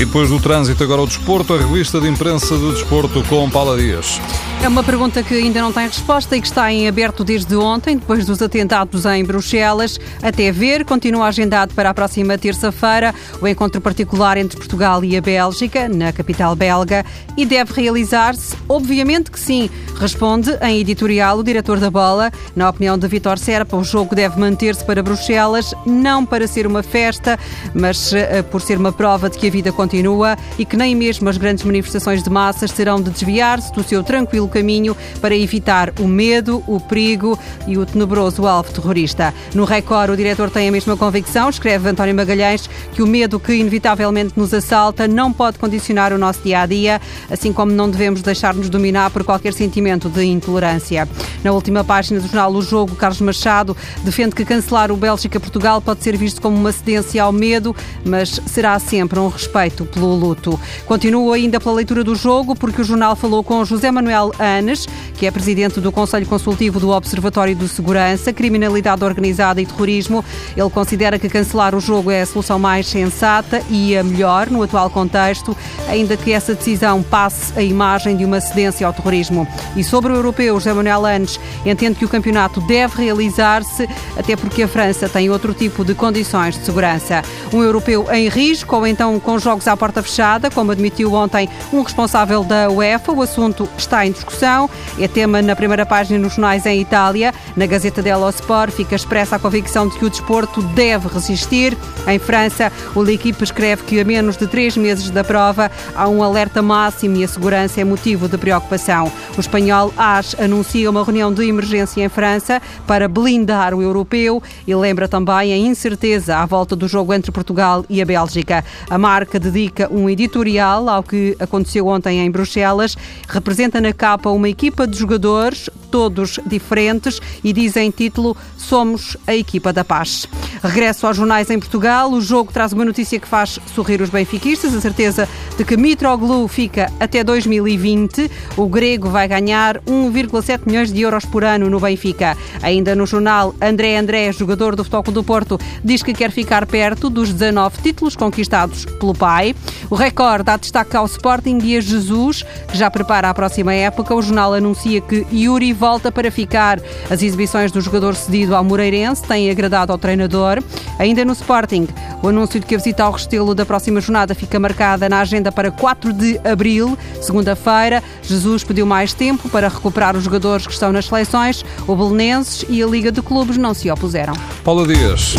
E depois do trânsito, agora o desporto, a revista de imprensa de desporto com Paula Dias. É uma pergunta que ainda não tem resposta e que está em aberto desde ontem, depois dos atentados em Bruxelas. Até ver, continua agendado para a próxima terça-feira o encontro particular entre Portugal e a Bélgica, na capital belga, e deve realizar-se? Obviamente que sim, responde em editorial o diretor da bola. Na opinião de Vitor Serpa, o jogo deve manter-se para Bruxelas, não para ser uma festa, mas uh, por ser uma prova de que a vida continua e que nem mesmo as grandes manifestações de massas terão de desviar-se do seu tranquilo caminho para evitar o medo, o perigo e o tenebroso alvo terrorista. No Record, o diretor tem a mesma convicção, escreve António Magalhães, que o medo que inevitavelmente nos assalta não pode condicionar o nosso dia a dia, assim como não devemos deixar-nos dominar por qualquer sentimento de intolerância. Na última página do jornal O Jogo, Carlos Machado defende que cancelar o Bélgica-Portugal pode ser visto como uma cedência ao medo, mas será sempre um respeito pelo luto. Continuo ainda pela leitura do jogo, porque o jornal falou com José Manuel Anes, que é presidente do Conselho Consultivo do Observatório de Segurança, Criminalidade Organizada e Terrorismo. Ele considera que cancelar o jogo é a solução mais sensata e a melhor no atual contexto, ainda que essa decisão passe a imagem de uma cedência ao terrorismo. E sobre o europeu, José Manuel Anes entende que o campeonato deve realizar-se, até porque a França tem outro tipo de condições de segurança. Um europeu em risco ou então com jogos à porta fechada, como admitiu ontem um responsável da UEFA. O assunto está em discussão. É tema na primeira página nos jornais em Itália. Na Gazeta dello Sport fica expressa a convicção de que o desporto deve resistir. Em França, o L'Equipe escreve que a menos de três meses da prova há um alerta máximo e a segurança é motivo de preocupação. O espanhol AS anuncia uma reunião de emergência em França para blindar o europeu e lembra também a incerteza à volta do jogo entre Portugal e a Bélgica. A marca dedica um editorial ao que aconteceu ontem em Bruxelas, representa na capa uma equipa de jogadores, todos diferentes, e dizem título Somos a equipa da paz. Regresso aos jornais em Portugal. O jogo traz uma notícia que faz sorrir os benfiquistas, a certeza de que Mitroglou fica até 2020. O grego vai ganhar 1,7 milhões de euros por ano no Benfica. Ainda no jornal, André André, jogador do Futebol do Porto, diz que quer ficar perto dos 19 títulos conquistados pelo pai. O Record dá destaque ao Sporting e a Jesus, que já prepara a próxima época. O jornal anuncia que Yuri volta para ficar. As exibições do jogador cedido ao Moreirense têm agradado ao treinador. Ainda no Sporting, o anúncio de que a visita ao Restelo da próxima jornada fica marcada na agenda para 4 de abril, segunda-feira. Jesus pediu mais tempo para recuperar os jogadores que estão nas seleções. O Belenenses e a Liga de Clubes não se opuseram. Paula Dias.